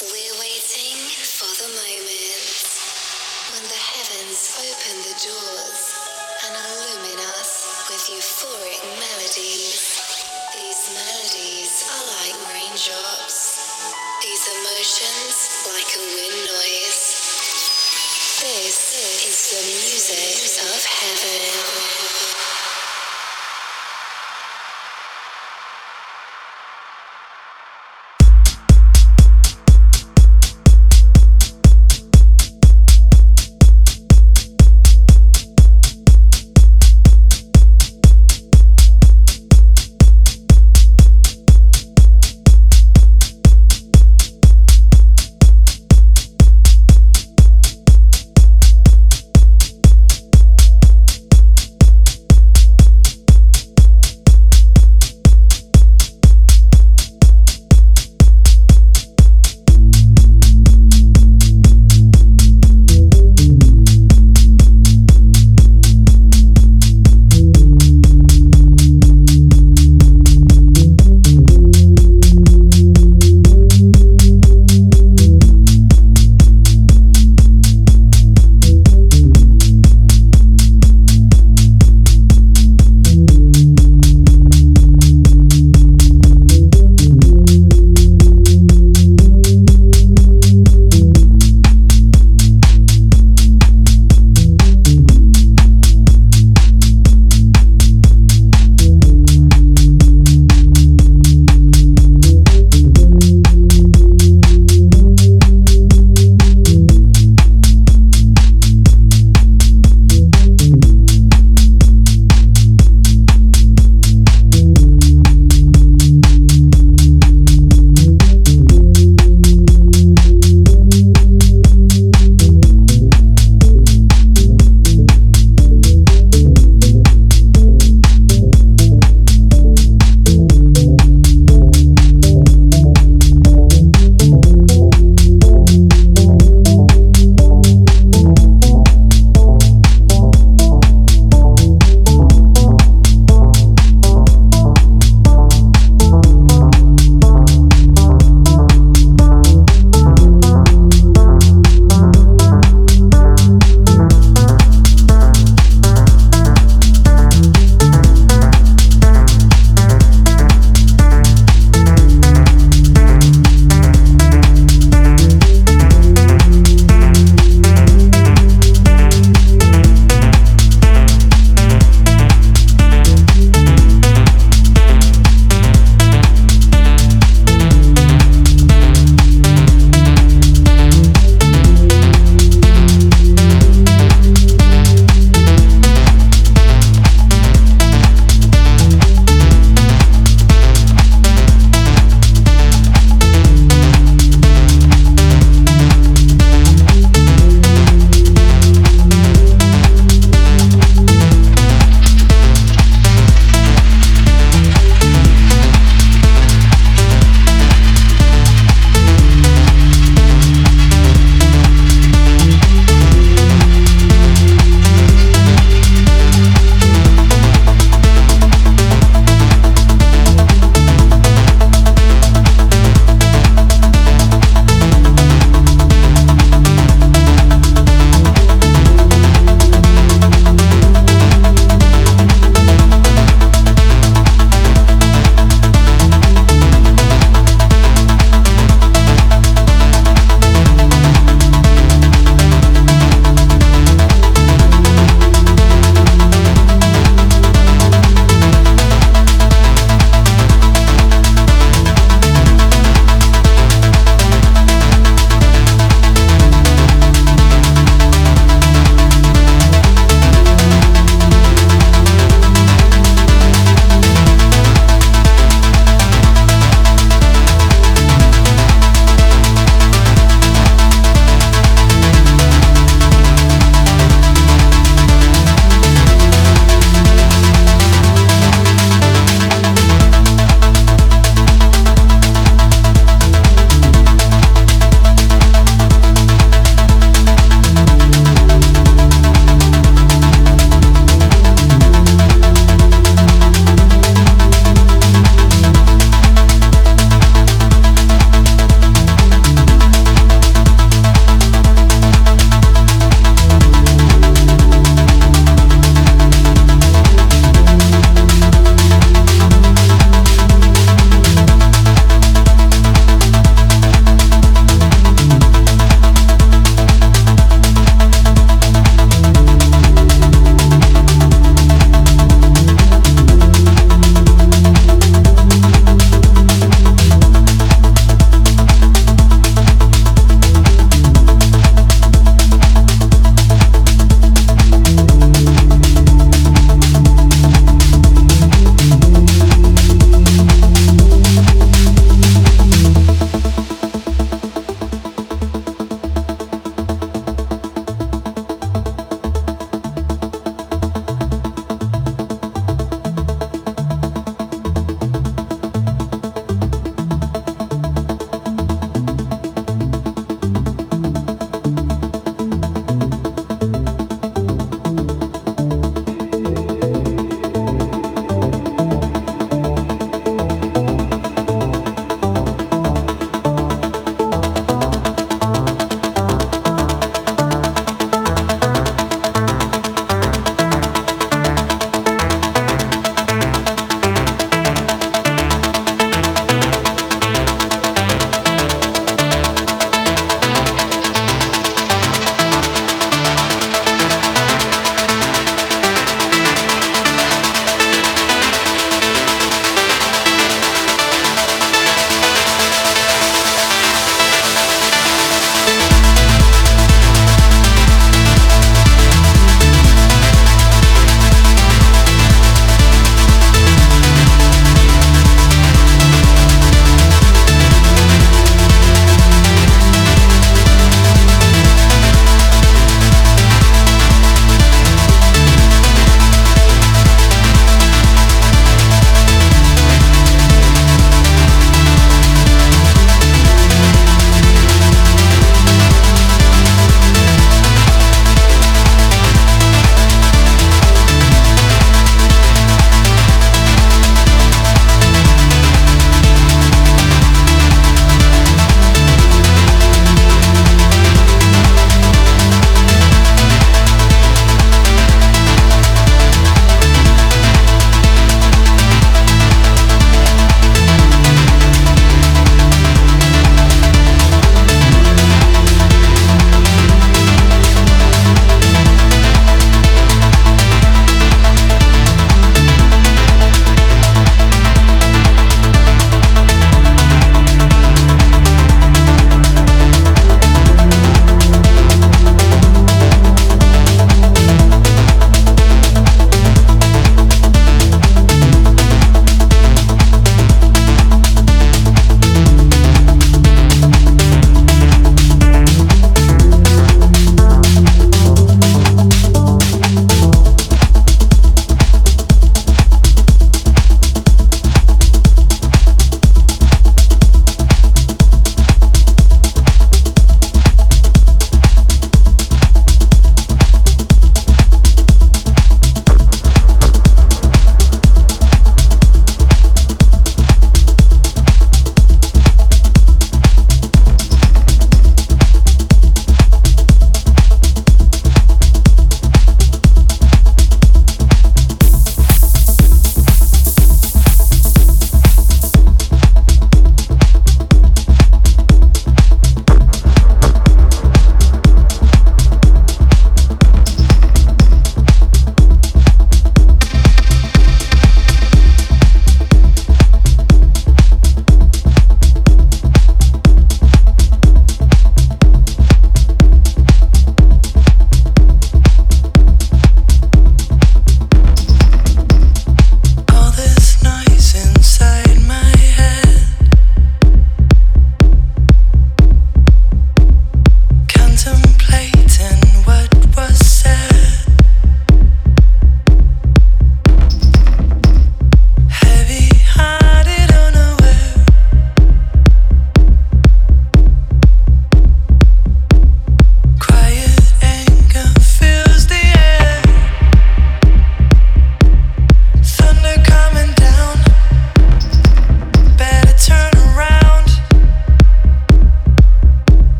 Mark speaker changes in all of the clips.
Speaker 1: We're waiting for the moment when the heavens open the doors and illumine us with euphoric melodies. These melodies are like raindrops, these emotions like a wind noise. This is the music of heaven.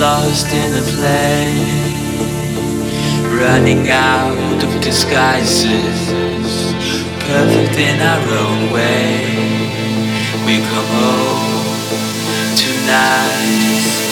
Speaker 2: Lost in a play. Running out of disguises. Perfect in our own way. We come home tonight.